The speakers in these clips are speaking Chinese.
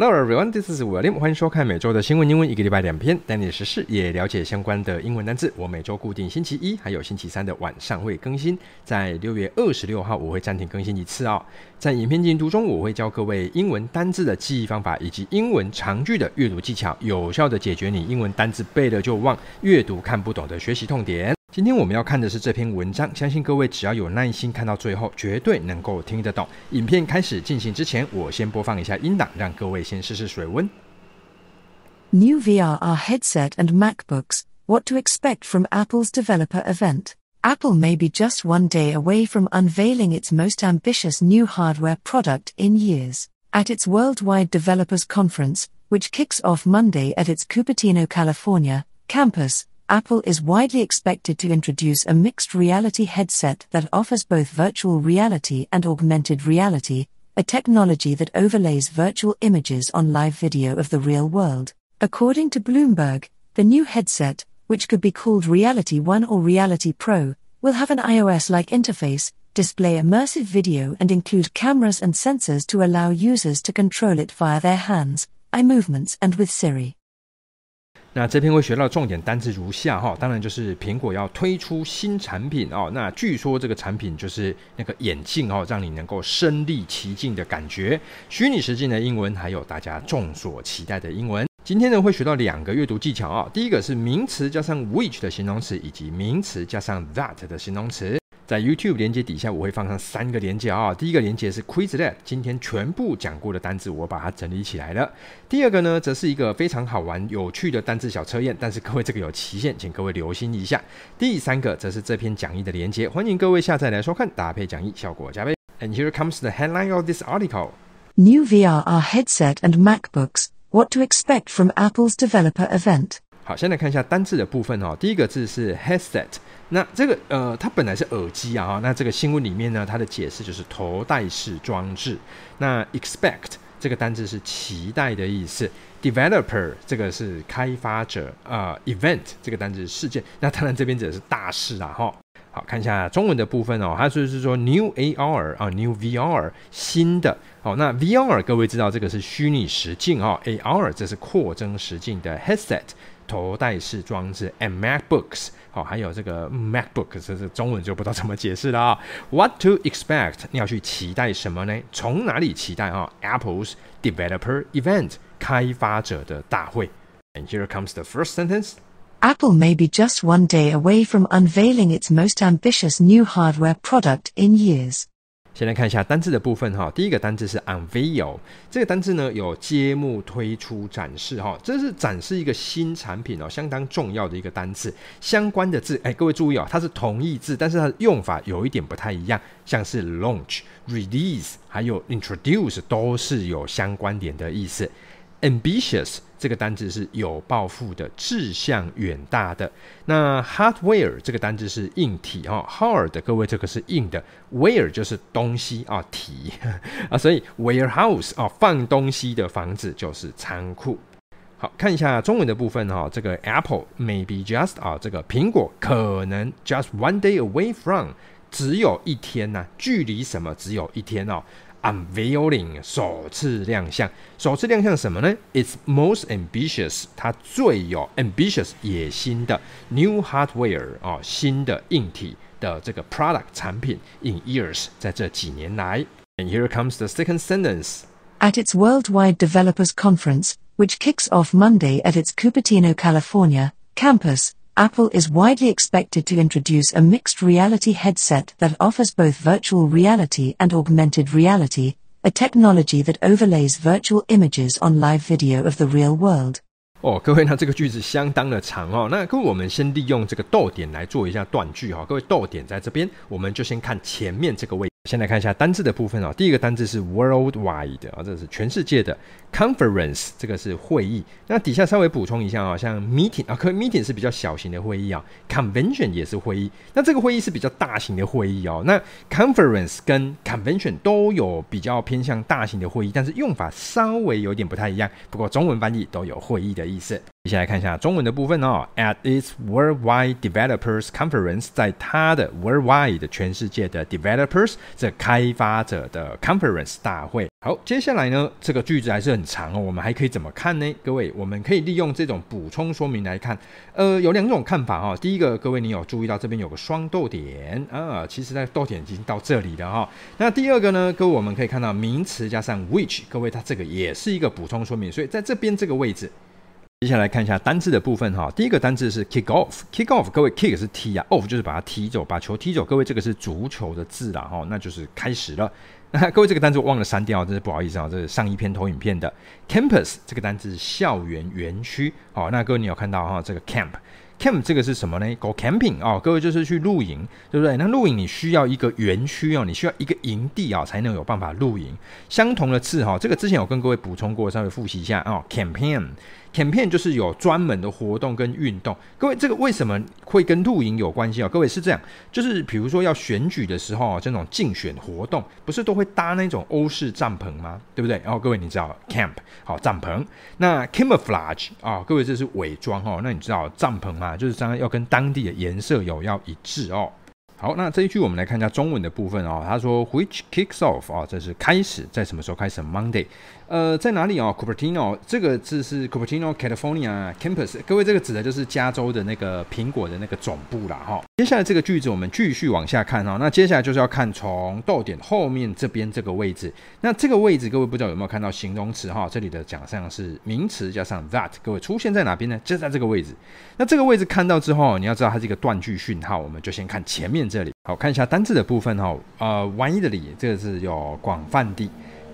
Hello everyone, this is William. 欢迎收看每周的新闻英文，一个礼拜两篇，带你实事也了解相关的英文单字。我每周固定星期一还有星期三的晚上会更新，在六月二十六号我会暂停更新一次哦。在影片进度中，我会教各位英文单字的记忆方法，以及英文长句的阅读技巧，有效的解决你英文单字背了就忘、阅读看不懂的学习痛点。今天我们要看的是这篇文章，相信各位只要有耐心看到最后，绝对能够听得懂。影片开始进行之前，我先播放一下音档，让各位先试试水温。New VRR headset and MacBooks, what to expect from Apple's developer event? Apple may be just one day away from unveiling its most ambitious new hardware product in years. At its worldwide developers conference, which kicks off Monday at its Cupertino, California campus, Apple is widely expected to introduce a mixed reality headset that offers both virtual reality and augmented reality, a technology that overlays virtual images on live video of the real world. According to Bloomberg, the new headset, which could be called Reality One or Reality Pro, will have an iOS like interface, display immersive video, and include cameras and sensors to allow users to control it via their hands, eye movements, and with Siri. 那这篇会学到重点单词如下哈，当然就是苹果要推出新产品哦。那据说这个产品就是那个眼镜哦，让你能够身历其境的感觉。虚拟实境的英文，还有大家众所期待的英文。今天呢会学到两个阅读技巧啊，第一个是名词加上 which 的形容词，以及名词加上 that 的形容词。在 YouTube 连接底下，我会放上三个连接啊。第一个连接是 Quizlet，今天全部讲过的单字，我把它整理起来了。第二个呢，则是一个非常好玩、有趣的单字小测验，但是各位这个有期限，请各位留心一下。第三个则是这篇讲义的连接，欢迎各位下载来收看，搭配讲义，效果加倍。And here comes the headline of this article: New VRR headset and MacBooks, what to expect from Apple's developer event. 好，先来看一下单字的部分哦。第一个字是 headset。那这个呃，它本来是耳机啊，那这个新闻里面呢，它的解释就是头戴式装置。那 expect 这个单字是期待的意思，developer 这个是开发者啊，，event 这个单字是事件。那当然这边指的是大事啊，哈。好，看一下中文的部分哦，它就是说 new AR 啊，new VR 新的。好，那 VR 各位知道这个是虚拟实境啊，AR 这是扩增实境的 headset。头戴式装置，and MacBooks，好，还有这个 MacBook，这是中文就不知道怎么解释了啊。What to expect？你要去期待什么呢？从哪里期待啊？Apple's Developer Event，开发者的大会。And here comes the first sentence. Apple may be just one day away from unveiling its most ambitious new hardware product in years. 先来看一下单字的部分哈，第一个单字是 unveil，这个单字呢有揭幕、推出、展示哈，这是展示一个新产品哦，相当重要的一个单字。相关的字，哎，各位注意哦，它是同义字，但是它的用法有一点不太一样，像是 launch、release，还有 introduce 都是有相关点的意思。Ambitious 这个单字是有抱负的、志向远大的。那 hardware 这个单字是硬体哈，hard 各位这个是硬的，ware 就是东西啊体 啊，所以 warehouse 啊放东西的房子就是仓库。好，看一下中文的部分哈，这个 Apple maybe just 啊，这个苹果可能 just one day away from 只有一天呐、啊，距离什么只有一天哦。Unveiling 首次亮相，首次亮相什么呢？It's most ambitious，它最有 ambitious 野心的 new hardware 哦，新的硬体的这个 product 产品 in years，在这几年来。And here comes the second sentence. At its worldwide developers conference, which kicks off Monday at its Cupertino, California campus. Apple is widely expected to introduce a mixed reality headset that offers both virtual reality and augmented reality, a technology that overlays virtual images on live video of the real world. 哦，各位，那这个句子相当的长哦。那各位，我们先利用这个逗点来做一下断句哈、哦。各位，逗点在这边，我们就先看前面这个位置。 先来看一下单字的部分哦。第一个单字是 worldwide 啊，这是全世界的 conference，这个是会议。那底下稍微补充一下啊，像 meeting 啊，可 meeting 是比较小型的会议啊，convention 也是会议。那这个会议是比较大型的会议哦。那 conference 跟 convention 都有比较偏向大型的会议，但是用法稍微有点不太一样。不过中文翻译都有会议的意思。接下来看一下中文的部分哦。At its Worldwide Developers Conference，在它的 Worldwide 全世界的 Developers 这开发者的 Conference 大会。好，接下来呢，这个句子还是很长哦。我们还可以怎么看呢？各位，我们可以利用这种补充说明来看。呃，有两种看法哈、哦。第一个，各位你有注意到这边有个双逗点啊？其实，在逗点已经到这里了哈、哦。那第二个呢，各位我们可以看到名词加上 which，各位它这个也是一个补充说明，所以在这边这个位置。接下来看一下单字的部分哈，第一个单字是 kick off，kick off，各位 kick 是踢啊，off 就是把它踢走，把球踢走。各位这个是足球的字啦哈，那就是开始了。那各位这个单字我忘了删掉，真是不好意思啊，这是上一篇投影片的 campus 这个单字是校园园区。好，那各位你有看到哈，这个 camp。Camp 这个是什么呢？Go camping 哦，各位就是去露营，对不对？那露营你需要一个园区哦，你需要一个营地啊、才能有办法露营。相同的字哈、哦，这个之前有跟各位补充过，稍微复习一下哦。Campaign。Campaign 就是有专门的活动跟运动，各位这个为什么会跟露营有关系啊？各位是这样，就是比如说要选举的时候，这种竞选活动不是都会搭那种欧式帐篷吗？对不对？然后各位你知道 camp 好帐篷，那 camouflage 啊，各位这是伪装哦，那你知道帐篷嘛？就是当然要跟当地的颜色有要一致哦。好，那这一句我们来看一下中文的部分哦。他说，Which kicks off 啊，这是开始，在什么时候开始？Monday，呃，在哪里哦？Cupertino 这个字是 Cupertino California Campus，各位这个指的就是加州的那个苹果的那个总部啦哈。接下来这个句子我们继续往下看哈，那接下来就是要看从逗点后面这边这个位置，那这个位置各位不知道有没有看到形容词哈？这里的奖项是名词加上 that，各位出现在哪边呢？就在这个位置。那这个位置看到之后，你要知道它是一个断句讯号，我们就先看前面。这里好，看一下单字的部分哈，呃，widely 这个字有广泛地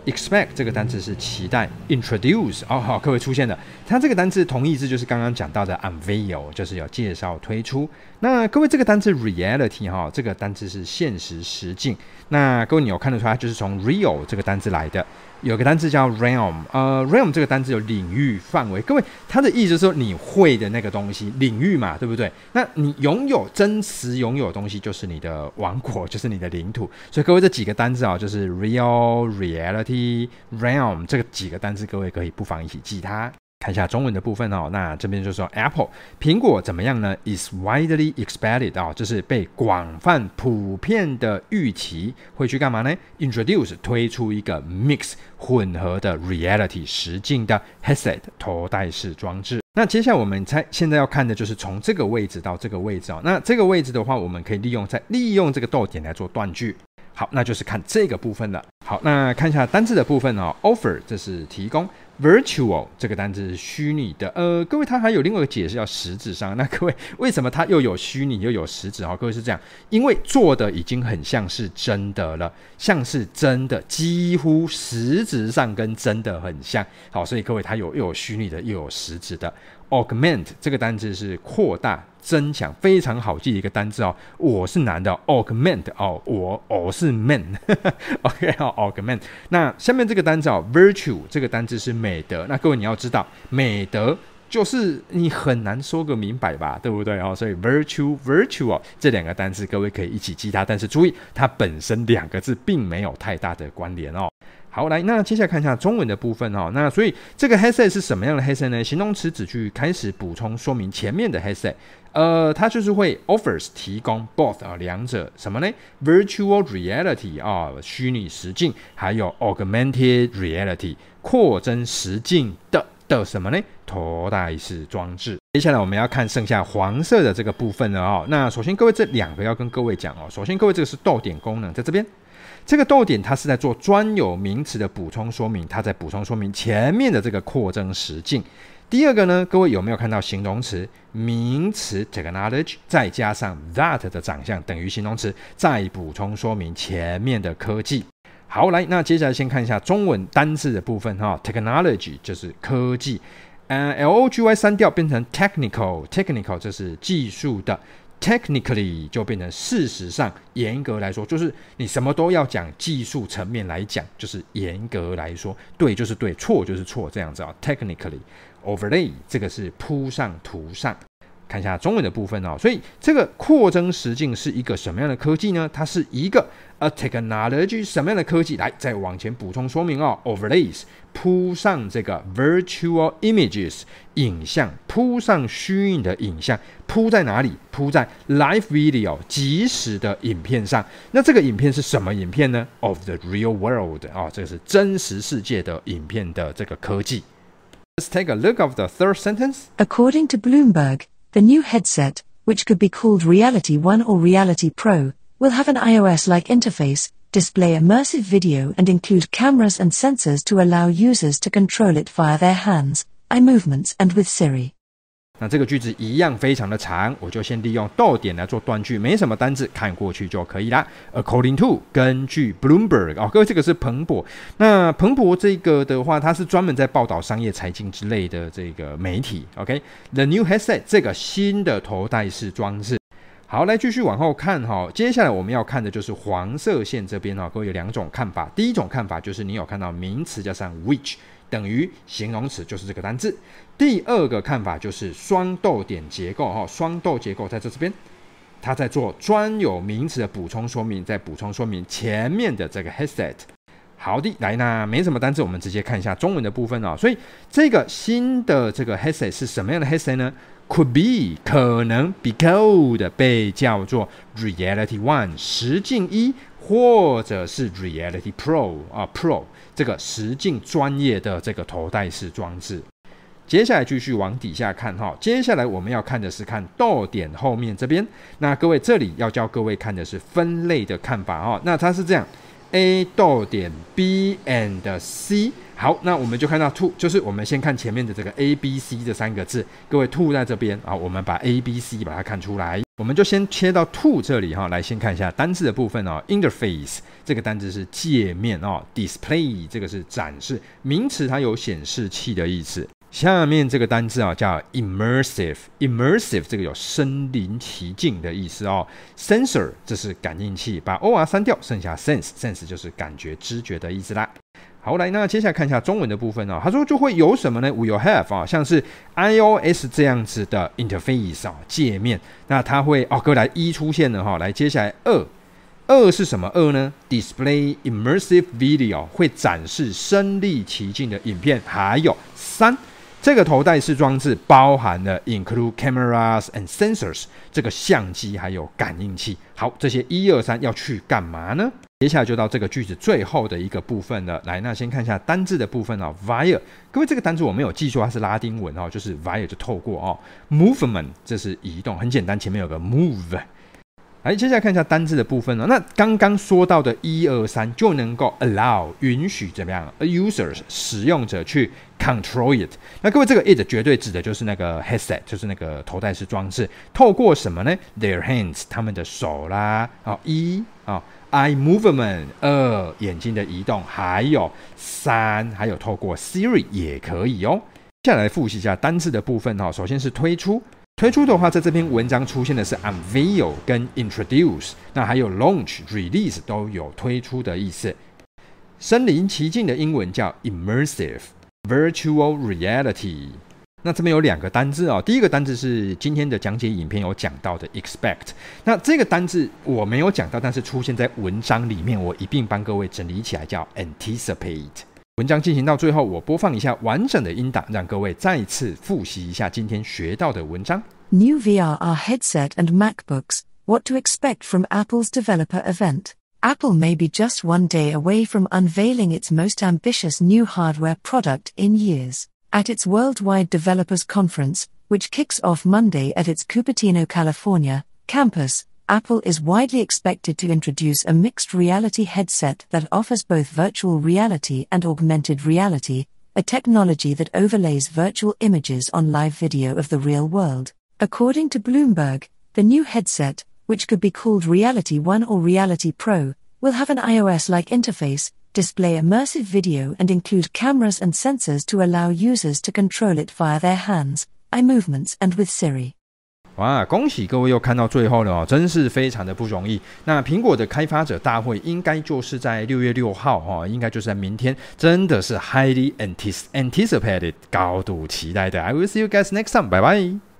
，expect 这个单词是期待，introduce 哦好，各位出现的，它这个单词同义字就是刚刚讲到的 unveil，就是有介绍推出。那各位这个单词 reality 哈，这个单词是现实实境。那各位你有看得出来，就是从 real 这个单词来的。有个单字叫 realm，呃，realm 这个单字有领域范围。各位，它的意思是说你会的那个东西，领域嘛，对不对？那你拥有真实拥有的东西，就是你的王国，就是你的领土。所以各位这几个单字啊，就是 real、reality、realm 这个几个单字，各位可以不妨一起记它。看一下中文的部分哦，那这边就说 Apple 苹果怎么样呢？Is widely expected 啊，就是被广泛普遍的预期会去干嘛呢？Introduce 推出一个 mix 混合的 reality 实境的 headset 头戴式装置。那接下来我们猜现在要看的就是从这个位置到这个位置哦。那这个位置的话，我们可以利用再利用这个逗点来做断句。好，那就是看这个部分了。好，那看一下单字的部分哦。Offer 这是提供。Virtual 这个单字是虚拟的，呃，各位，它还有另外一个解释叫实质上。那各位，为什么它又有虚拟又有实质？哈，各位是这样，因为做的已经很像是真的了，像是真的，几乎实质上跟真的很像。好，所以各位，它有又有虚拟的又有实质的。Augment 这个单字是扩大、增强，非常好记的一个单字哦。我是男的，Augment 哦，我我是 man，OK 好，Augment。那下面这个单字哦，Virtue 这个单字是美德。那各位你要知道，美德就是你很难说个明白吧，对不对哦？所以 Virtue Virtue 哦，这两个单字各位可以一起记它，但是注意它本身两个字并没有太大的关联哦。好，来，那接下来看一下中文的部分哦。那所以这个 has 是什么样的 has 呢？形容词只去开始补充说明前面的 has 呃，它就是会 offers 提供 both 啊两者什么呢？Virtual reality 啊虚拟实境，还有 augmented reality 扩增实境的的什么呢？头戴式装置。接下来我们要看剩下黄色的这个部分了哦。那首先各位这两个要跟各位讲哦。首先各位这个是逗点功能，在这边。这个逗点它是在做专有名词的补充说明，它在补充说明前面的这个扩增实境。第二个呢，各位有没有看到形容词名词 technology 再加上 that 的长相等于形容词，再补充说明前面的科技。好，来，那接下来先看一下中文单字的部分哈，technology 就是科技，呃，L O G Y 删掉变成 technical，technical 这是技术的。Technically 就变成事实上，严格来说，就是你什么都要讲技术层面来讲，就是严格来说，对就是对，错就是错，这样子啊。Technically overlay 这个是铺上涂上看一下中文的部分哦，所以这个扩增实境是一个什么样的科技呢？它是一个 a technology 什么样的科技？来，再往前补充说明哦，overlays 铺上这个 virtual images 影像，铺上虚拟的影像，铺在哪里？铺在 live video 即时的影片上。那这个影片是什么影片呢？Of the real world 啊、哦，这个是真实世界的影片的这个科技。Let's take a look of the third sentence. According to Bloomberg, the new headset, which could be called Reality One or Reality Pro, will have an iOS-like interface, display immersive video and include cameras and sensors to allow users to control it via their hands, eye movements and with Siri. 那这个句子一样非常的长，我就先利用逗点来做断句，没什么单字，看过去就可以啦。According to，根据 Bloomberg 哦，各位这个是彭博。那彭博这个的话，它是专门在报道商业财经之类的这个媒体。OK，the new headset 这个新的头戴式装置。好，来继续往后看哈，接下来我们要看的就是黄色线这边哈，各位有两种看法。第一种看法就是你有看到名词加上 which。等于形容词就是这个单字。第二个看法就是双逗点结构哈，双逗结构在这这边，它在做专有名词的补充说明，在补充说明前面的这个 headset。好的，来，那没什么单字，我们直接看一下中文的部分哦。所以这个新的这个 headset 是什么样的 headset 呢？Could be 可能 be called 被叫做 Reality One 实境一，或者是 Reality Pro 啊 Pro。这个实境专业的这个头戴式装置，接下来继续往底下看哈。接下来我们要看的是看逗点后面这边。那各位这里要教各位看的是分类的看法哈。那它是这样：A 逗点 B and C。好，那我们就看到 to，就是我们先看前面的这个 A B C 这三个字。各位 to 在这边啊，我们把 A B C 把它看出来。我们就先切到 to 这里哈，来先看一下单字的部分哦。Interface 这个单字是界面哦，Display 这个是展示名词，它有显示器的意思。下面这个单字啊叫 Immersive，Immersive 这个有身临其境的意思哦。Sensor 这是感应器，把 OR 删掉，剩下 Sense，Sense 就是感觉、知觉的意思啦。好，来，那接下来看一下中文的部分哦。他说就会有什么呢？Will have 啊，像是 iOS 这样子的 interface 啊，界面。那它会哦，哥来一出现了哈。来，接下来二，二是什么？二呢？Display immersive video 会展示身临其境的影片。还有三。这个头戴式装置包含了 include cameras and sensors 这个相机还有感应器。好，这些一二三要去干嘛呢？接下来就到这个句子最后的一个部分了。来，那先看一下单字的部分哦。via，各位这个单字我没有记错，它是拉丁文哦，就是 via 就透过哦。movement 这是移动，很简单，前面有个 move。来，接下来看一下单字的部分呢。那刚刚说到的一二三就能够 allow 允许怎么样？A users 使用者去 control it。那各位这个 it 绝对指的就是那个 headset，就是那个头戴式装置。透过什么呢？Their hands，他们的手啦。啊，一啊，eye movement，二眼睛的移动，还有三，还有透过 Siri 也可以哦。接下来复习一下单字的部分哈。首先是推出。推出的话，在这篇文章出现的是 unveil 跟 introduce，那还有 launch、release 都有推出的意思。身临其境的英文叫 immersive virtual reality。那这边有两个单字哦，第一个单字是今天的讲解影片有讲到的 expect，那这个单字我没有讲到，但是出现在文章里面，我一并帮各位整理起来，叫 anticipate。文章进行到最后，我播放一下完整的音档，让各位再次复习一下今天学到的文章。New VRR headset and MacBooks. What to expect from Apple's developer event? Apple may be just one day away from unveiling its most ambitious new hardware product in years. At its worldwide developers conference, which kicks off Monday at its Cupertino, California campus. Apple is widely expected to introduce a mixed reality headset that offers both virtual reality and augmented reality, a technology that overlays virtual images on live video of the real world. According to Bloomberg, the new headset, which could be called Reality One or Reality Pro, will have an iOS like interface, display immersive video, and include cameras and sensors to allow users to control it via their hands, eye movements, and with Siri. 哇，恭喜各位又看到最后了哦，真是非常的不容易。那苹果的开发者大会应该就是在六月六号哈，应该就是在明天，真的是 highly anticipated 高度期待的。I will see you guys next time，拜拜。